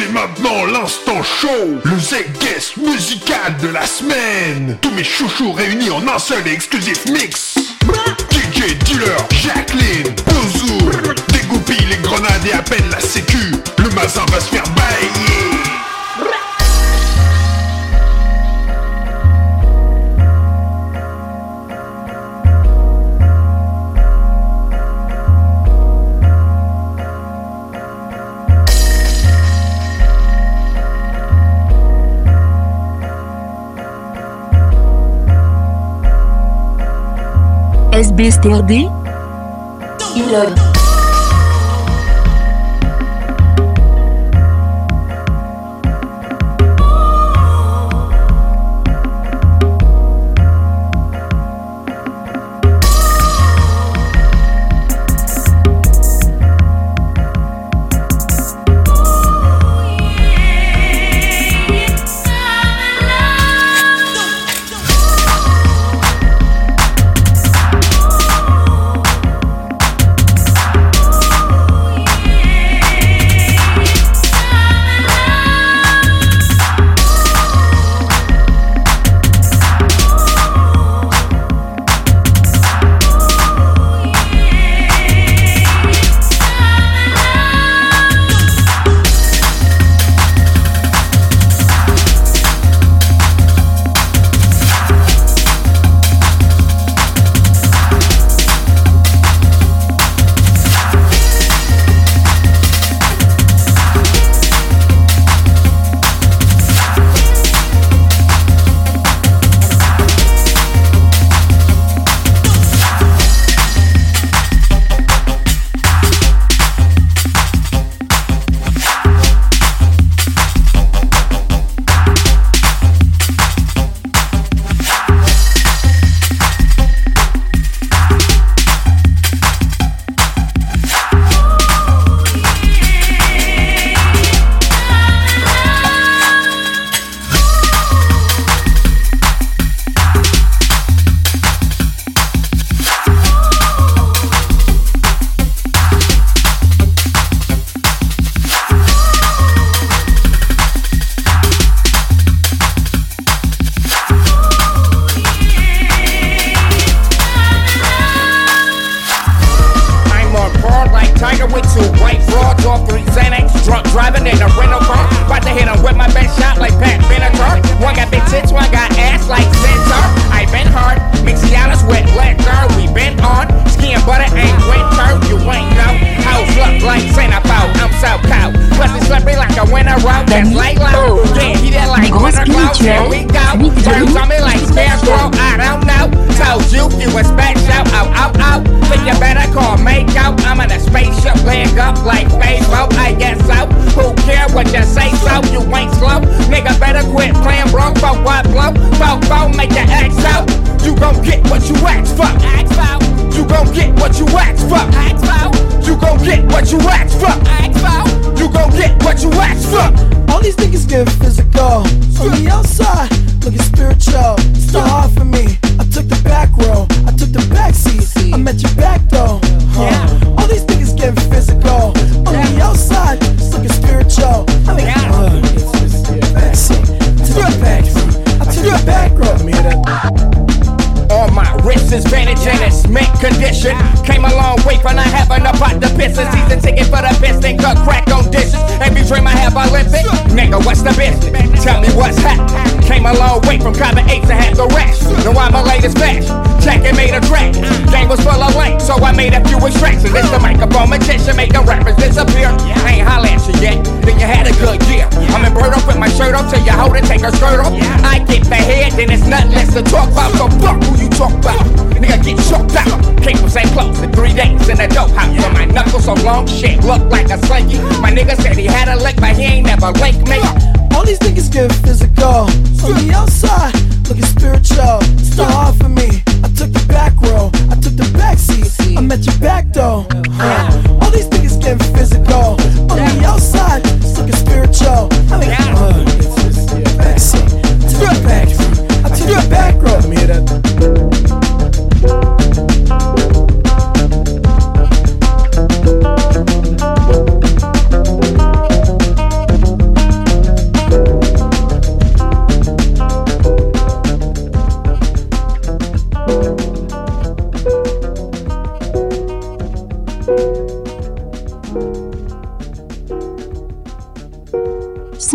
C'est maintenant l'instant show Le Z-Guest musical de la semaine. Tous mes chouchous réunis en un seul et exclusif mix. DJ Dealer, Jacqueline, Bouzou Dégoupille les grenades et appelle la sécu. Le mazin va se faire bailler Best Best say so? You ain't slow. Nigga better quit playing bro. For what blow? For for make your ex out. You gon' get what you ask for. Ask for. You gon' get what you ask for. Ask for. You gon' get what you ask for. Ask for. You gon' get what you ask for. All these niggas get physical. On the outside, looking spiritual. It's not hard for me. I took the back row. I took the back seat. I'm at your back door. Condition. Came a long way from not having a pot to piss. A season ticket for the best and cut crack on dishes. Every dream I have Olympic. Nigga, what's the business? Tell me what's hot. Came a long way from common apes to have the rest. Now I'm a latest. Check and made a track. Game was full of length, so I made a few extractions. It's the microphone magician, the rappers disappear. I ain't holla at you yet, then you had a good year. I'm in bird off with my shirt off till you hold it, take her skirt off. I get the head, then it's nothing less to talk about. So fuck who you talk about. Nigga, get choked out. Came from. Close in three days in a dope house. Yeah. my knuckles so long, shit look like a slinky. My nigga said he had a lick, but he ain't never linked me. All these niggas get physical.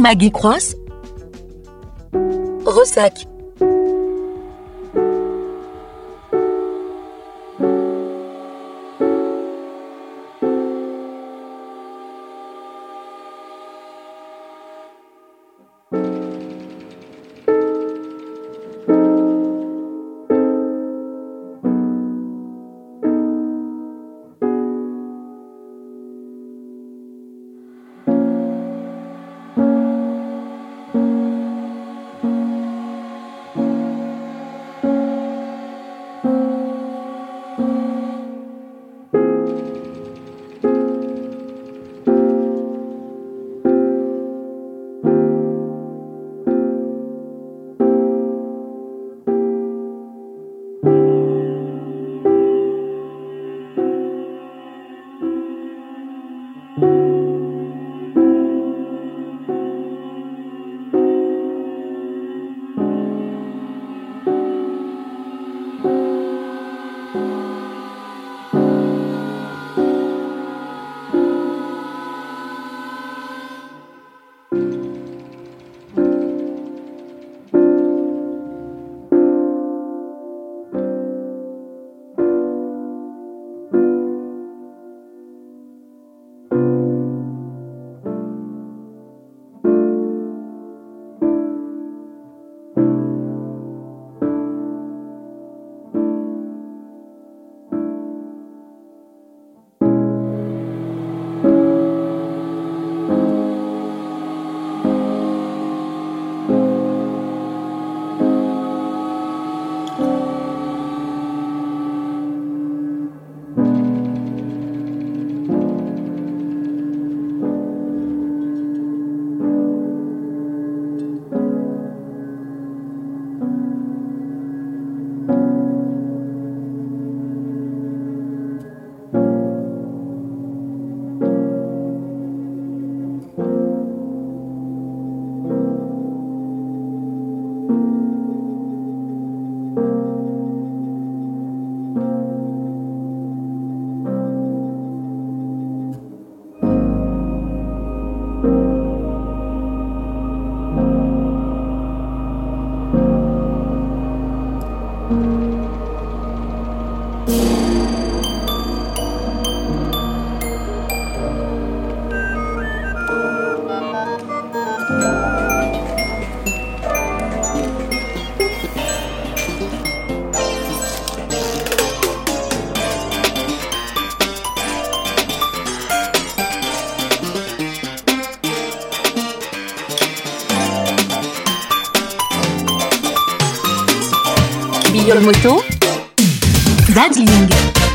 Maggie Cross. Ressac moto, Dadling.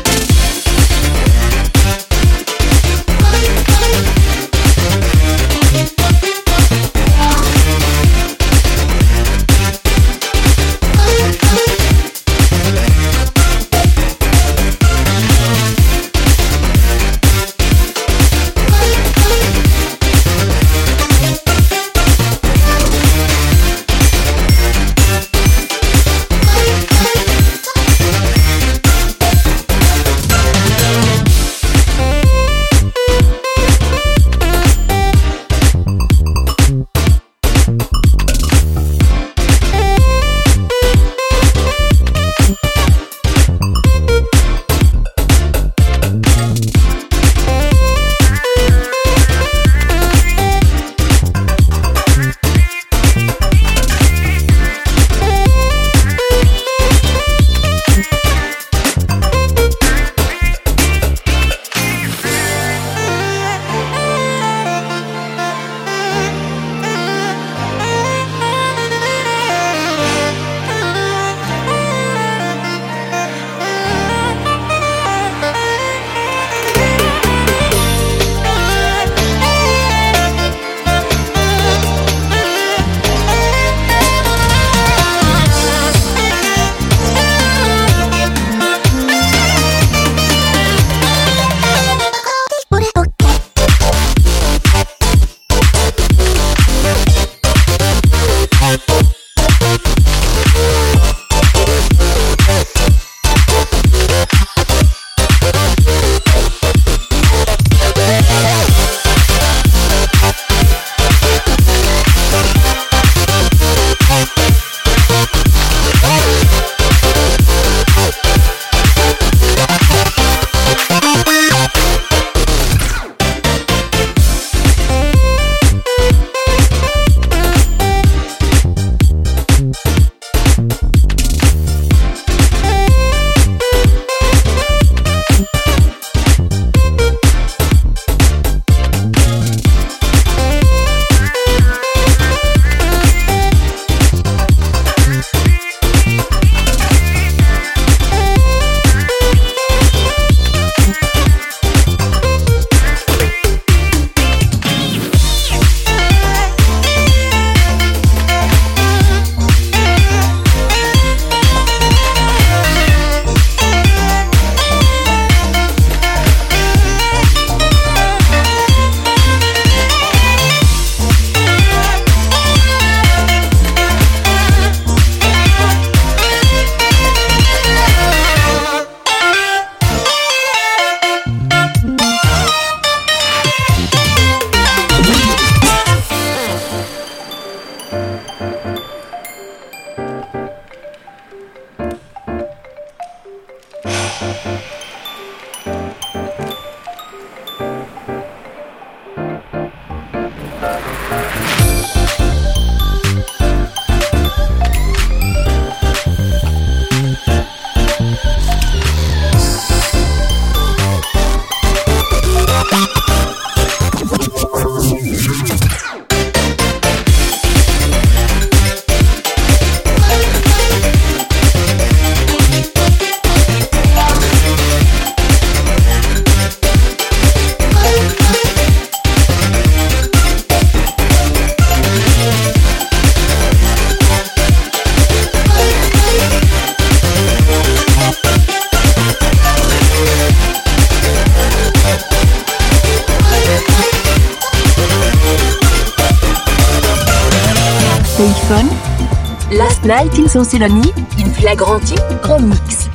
Night in Sonceloni, in flagranti, grand mix.